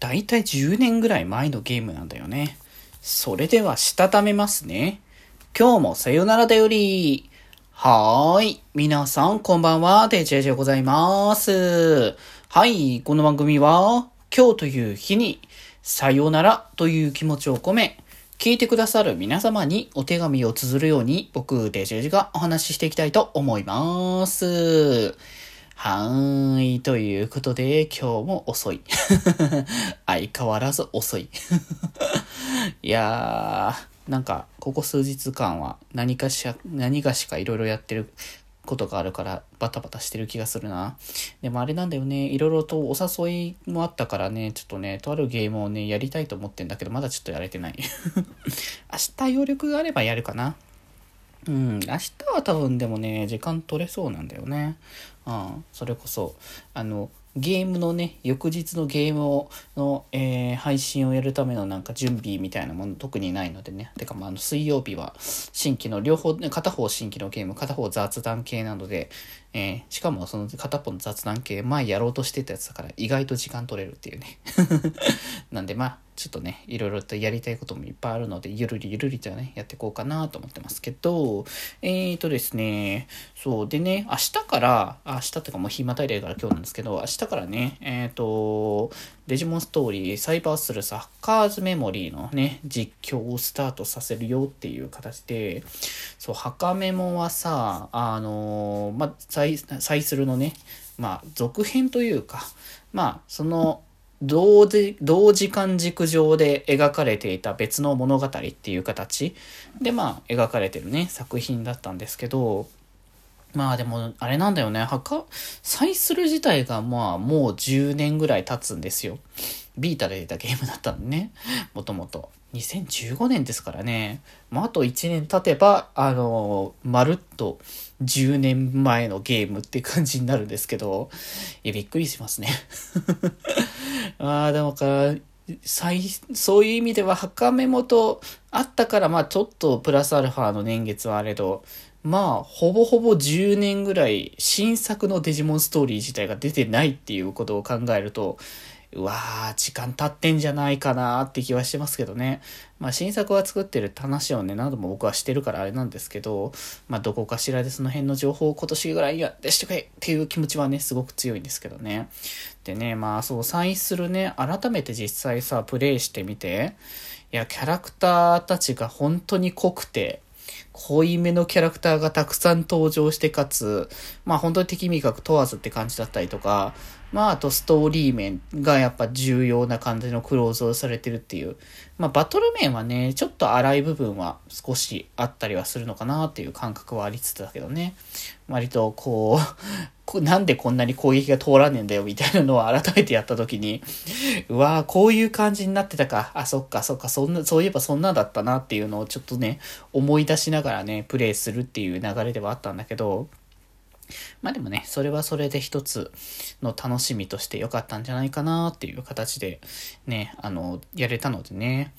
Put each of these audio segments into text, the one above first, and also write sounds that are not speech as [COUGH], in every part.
だいたい10年ぐらい前のゲームなんだよね。それでは、したためますね。今日もさよならだより。はーい。皆さん、こんばんは。デジェジでございます。はい。この番組は、今日という日に、さよならという気持ちを込め、聞いてくださる皆様にお手紙を綴るように、僕、デジェジがお話ししていきたいと思います。はーい。ということで、今日も遅い。[LAUGHS] 相変わらず遅い。[LAUGHS] いやー、なんか、ここ数日間は何かしら、何かしかいろいろやってることがあるからバタバタしてる気がするな。でもあれなんだよね。いろいろとお誘いもあったからね、ちょっとね、とあるゲームをね、やりたいと思ってんだけど、まだちょっとやれてない。[LAUGHS] 明日余力があればやるかな。うん、明日は多分でもね、時間取れそうなんだよね。うん、それこそ、あの、ゲームのね、翌日のゲームを、の、えー、配信をやるためのなんか準備みたいなもの特にないのでね。てかまあ、あの、水曜日は新規の両方、ね、片方新規のゲーム、片方雑談系なので、えー、しかもその片方の雑談系、前やろうとしてたやつだから意外と時間取れるっていうね。[LAUGHS] なんでまあ、ちょっとね、いろいろとやりたいこともいっぱいあるので、ゆるりゆるりとね、やっていこうかなと思ってますけど、えーとですね、そう、でね、明日から、明日ってかもう日またいでから今日なんですけど、明日からね、えっ、ー、と、デジモンストーリー、サイバースルサッカーズメモリーのね、実況をスタートさせるよっていう形で、そう、ハカメモはさ、あのまあ、サイ、サイスルのね、まあ、続編というか、まあ、その、同時、同時間軸上で描かれていた別の物語っていう形で、まあ、描かれてるね、作品だったんですけど、まあでも、あれなんだよね、墓、サイスル自体がまあもう10年ぐらい経つんですよ。ビータで出たゲームだったんでね、もともと。2015年ですからね。まああと1年経てば、あの、まるっと10年前のゲームって感じになるんですけど、いや、びっくりしますね。[LAUGHS] ああ、でもか、そういう意味では、墓目元あったから、まあちょっとプラスアルファの年月はあれど、まあ、ほぼほぼ10年ぐらい新作のデジモンストーリー自体が出てないっていうことを考えると、うわー、時間経ってんじゃないかなって気はしてますけどね。まあ、新作は作ってるって話をね、何度も僕はしてるからあれなんですけど、まあ、どこかしらでその辺の情報を今年ぐらいには出してくれっていう気持ちはね、すごく強いんですけどね。でね、まあ、そう、サインするね、改めて実際さ、プレイしてみて、いや、キャラクターたちが本当に濃くて、濃いめのキャラクターがたくさん登場してかつ、まあ本当に敵味覚問わずって感じだったりとか、まああとストーリー面がやっぱ重要な感じのクローズをされてるっていう。まあバトル面はね、ちょっと荒い部分は少しあったりはするのかなっていう感覚はありつつだけどね。割とこう、[LAUGHS] なんでこんなに攻撃が通らねえんだよみたいなのを改めてやった時に、うわぁ、こういう感じになってたか。あ、そっかそっか、そんな、そういえばそんなだったなっていうのをちょっとね、思い出しながらね、プレイするっていう流れではあったんだけど、まあでもね、それはそれで一つの楽しみとして良かったんじゃないかなっていう形でね、あの、やれたのでね。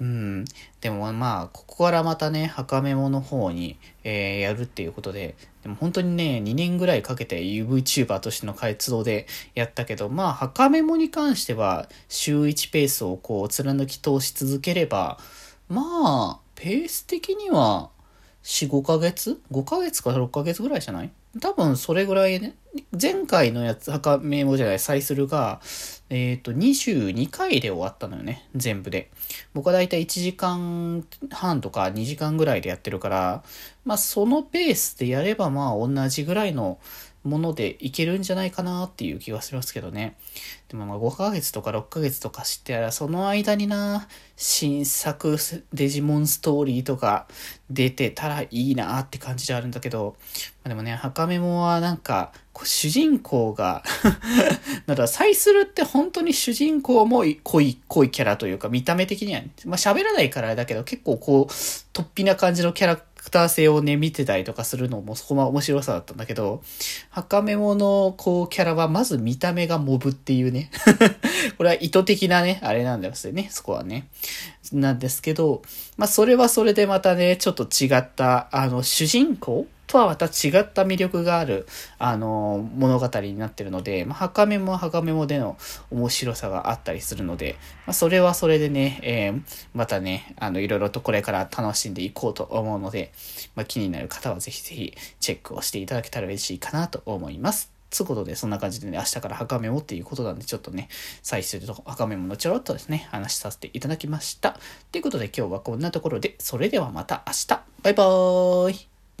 うん。でもまあ、ここからまたね、墓メモの方に、えー、やるっていうことで、でも本当にね、2年ぐらいかけて VTuber としての活動でやったけど、まあ、墓メモに関しては、週1ペースをこう、貫き通し続ければ、まあ、ペース的には、4、5ヶ月 ?5 ヶ月か6ヶ月ぐらいじゃない？多分それぐらいね、前回のやつ、墓メモじゃない、サイスルが、えっ、ー、と、22回で終わったのよね、全部で。僕はだいたい1時間半とか2時間ぐらいでやってるから、まあそのペースでやればまあ同じぐらいのものでいけるんじゃないかなっていう気がしますけどね。でもまあ5ヶ月とか6ヶ月とか知ってたら、その間にな、新作デジモンストーリーとか出てたらいいなって感じであるんだけど、まあ、でもね、墓メモはなんか、主人公が [LAUGHS] だから、サイスルって本当に主人公も濃い、濃いキャラというか、見た目的には、まあ喋らないからだけど、結構こう、突飛な感じのキャラクター性をね、見てたりとかするのもそこは面白さだったんだけど、墓メモのこう、キャラはまず見た目がモブっていうね [LAUGHS] これは意図的なね、あれなんですよね、そこはね。なんですけど、まあそれはそれでまたね、ちょっと違った、あの、主人公？とはまた違った魅力がある、あの、物語になってるので、まあ、はかめもはかめもでの面白さがあったりするので、まあ、それはそれでね、えー、またね、あの、いろいろとこれから楽しんでいこうと思うので、まあ、気になる方はぜひぜひチェックをしていただけたら嬉しいかなと思います。つうことで、そんな感じでね、明日から墓メモっていうことなんで、ちょっとね、最終と墓メモのちょろっとですね、話させていただきました。ということで今日はこんなところで、それではまた明日。バイバーイ